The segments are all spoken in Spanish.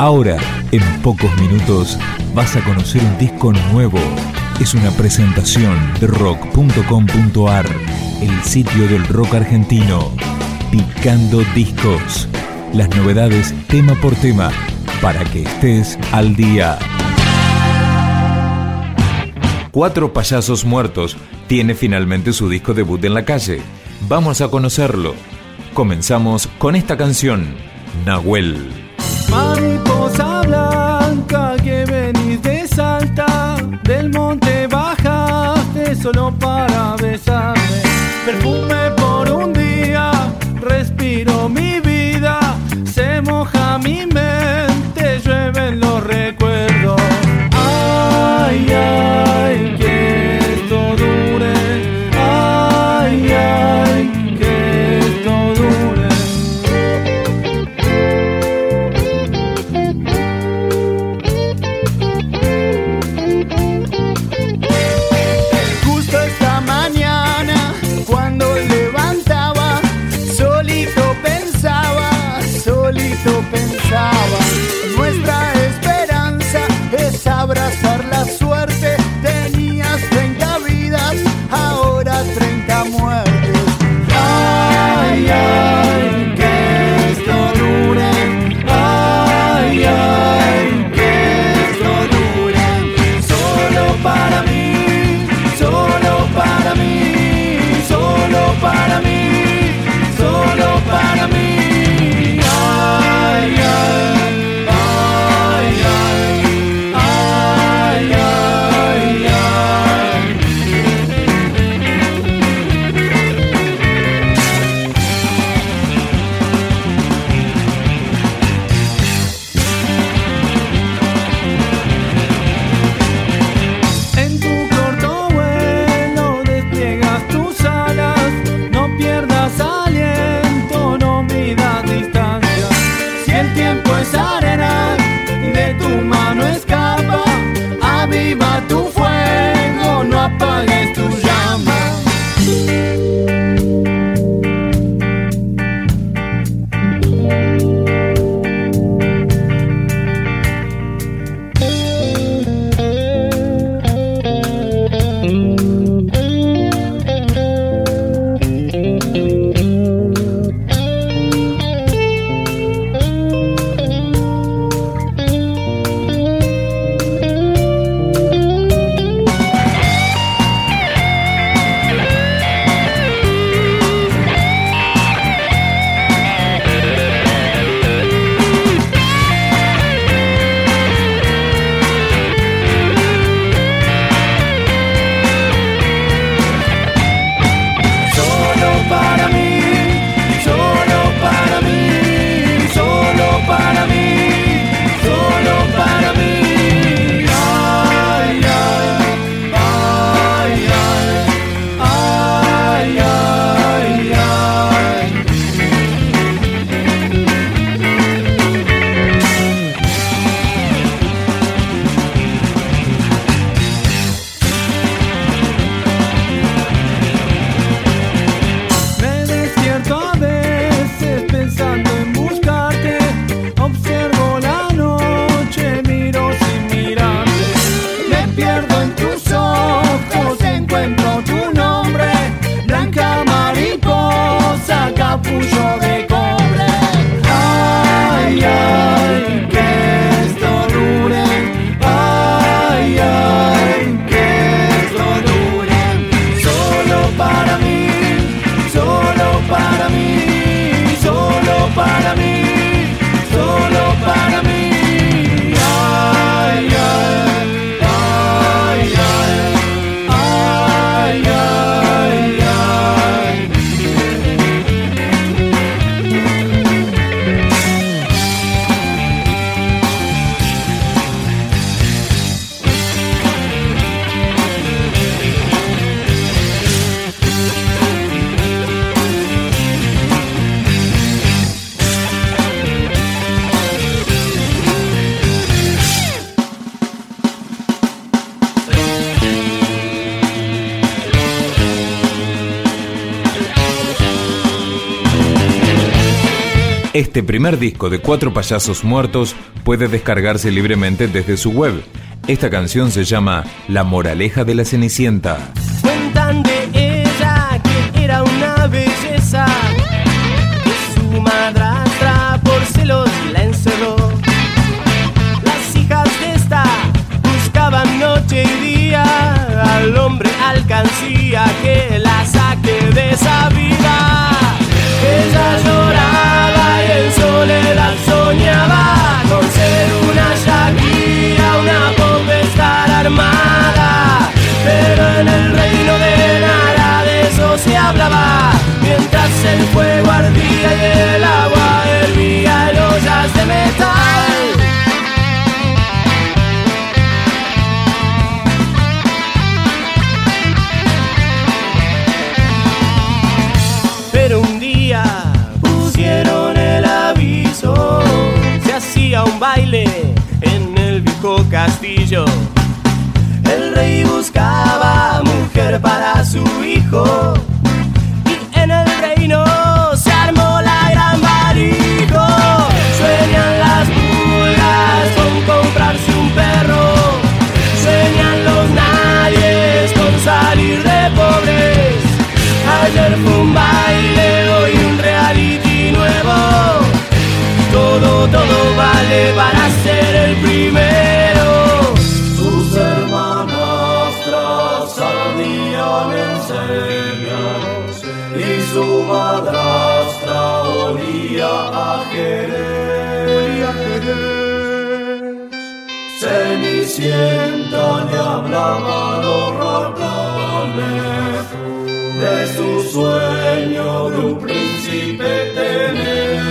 Ahora, en pocos minutos, vas a conocer un disco nuevo. Es una presentación de rock.com.ar, el sitio del rock argentino. Picando discos. Las novedades tema por tema, para que estés al día. Cuatro payasos muertos tiene finalmente su disco debut en la calle. Vamos a conocerlo. Comenzamos con esta canción, Nahuel. Mariposa blanca que venís de Salta, del monte bajaste solo para besarme. Perfume por un día, respiro mi vida, se moja mi mente, llueven los recuerdos. Ay, ay, Este primer disco de Cuatro Payasos Muertos puede descargarse libremente desde su web. Esta canción se llama La Moraleja de la Cenicienta. Cuentan de ella que era una belleza, que su madrastra por celos la encerró. Las hijas de esta buscaban noche y día al hombre alcancía que la saque de esa vida. Ella lloraba soñaba con ser una para su a Jerez. Cenicienta le hablaba a los ratones de su sueño de un príncipe tener.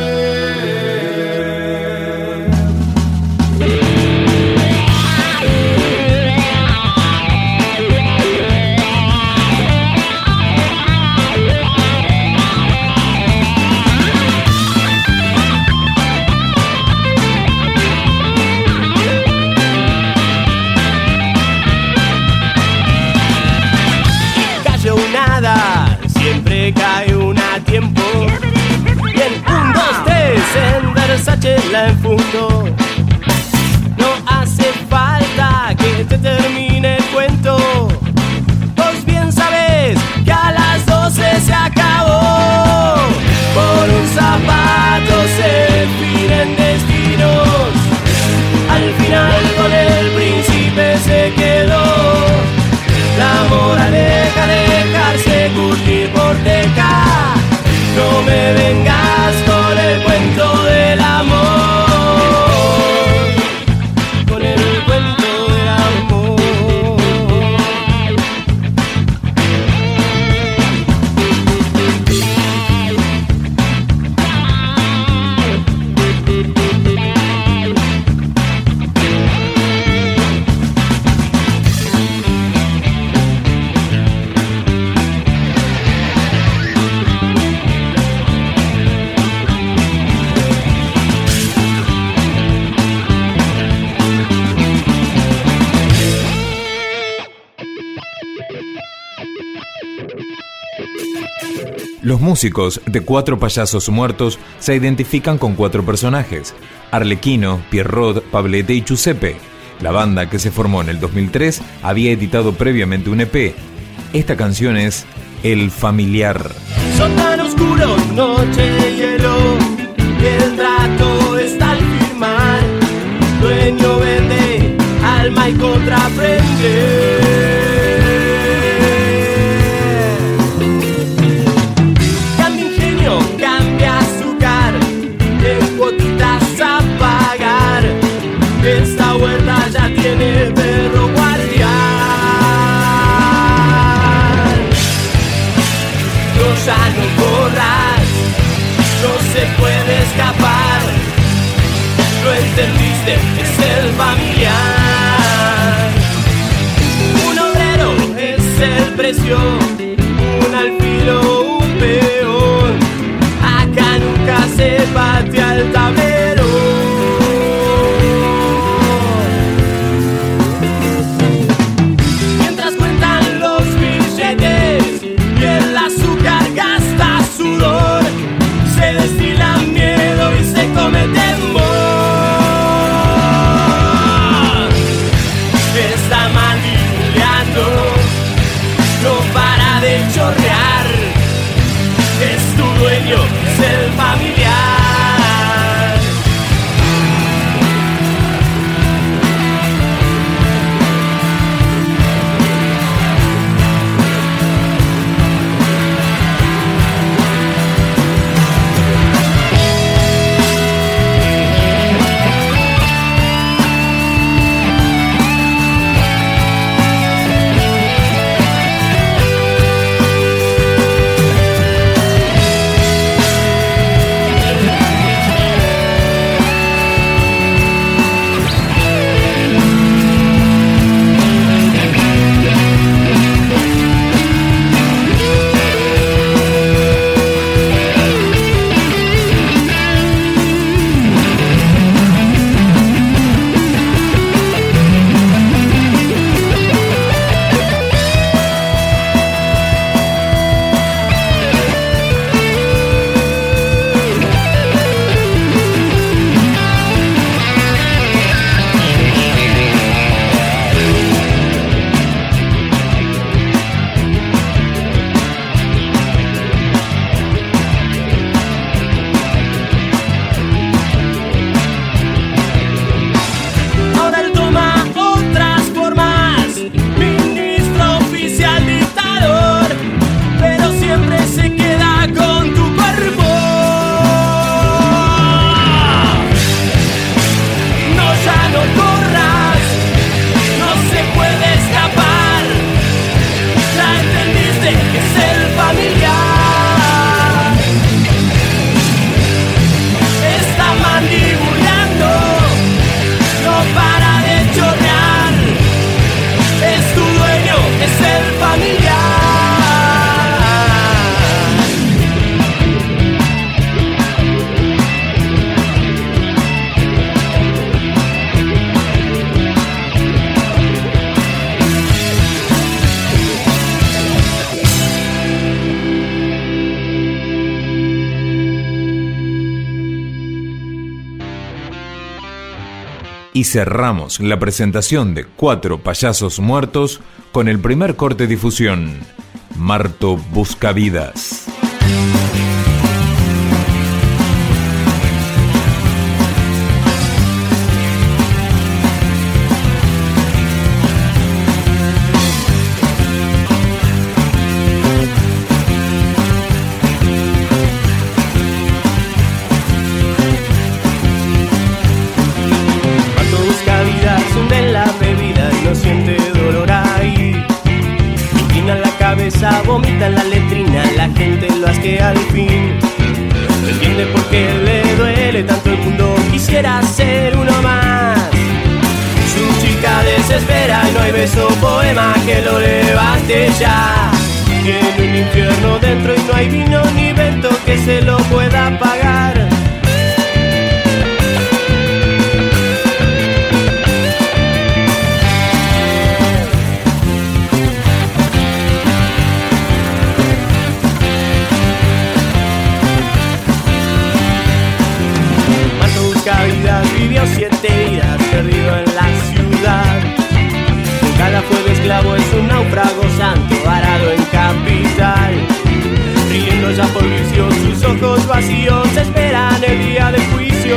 Los músicos de Cuatro Payasos Muertos se identifican con cuatro personajes: Arlequino, Pierrot, Pablete y Giuseppe. La banda, que se formó en el 2003, había editado previamente un EP. Esta canción es El Familiar. Son tan oscuros, noche de hielo. El trato está al firmar. Dueño vende, alma y. un alfil o un peón. Acá nunca se patea el tablero. poder olhar. Y cerramos la presentación de Cuatro Payasos Muertos con el primer corte difusión, Marto Buscavidas. La gente lo hace al fin. Entiende por qué le duele tanto el mundo, quisiera ser uno más. Su chica desespera y no hay beso poema que lo levante ya. Tiene un infierno dentro y no hay vino ni vento que se lo pueda vivió siete días perdido en la ciudad. Cada fue esclavo es un náufrago santo varado en capital. Riendo ya por vicio, sus ojos vacíos esperan el día del juicio.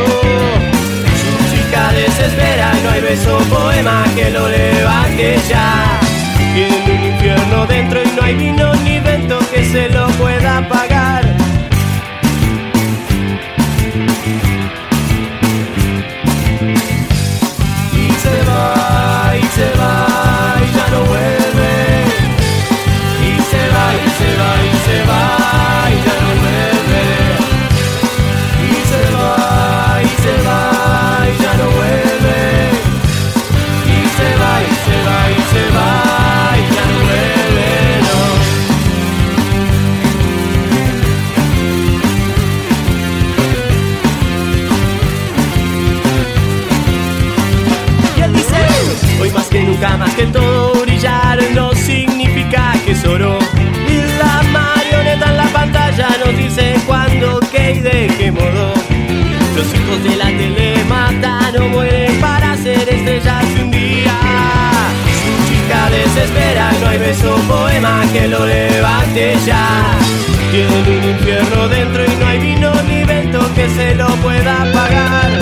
Su chica desespera y no hay beso poema que lo levante ya. Tiene un infierno dentro y no hay vino ni vento que se lo pueda pagar. Que todo brillar no significa que es oro. Y la marioneta en la pantalla nos dice cuándo, qué y de qué modo. Los hijos de la tele matan o mueren para ser estrellas un día. Su chica desespera, no hay beso poema que lo levante ya. Tiene un infierno dentro y no hay vino ni vento que se lo pueda pagar.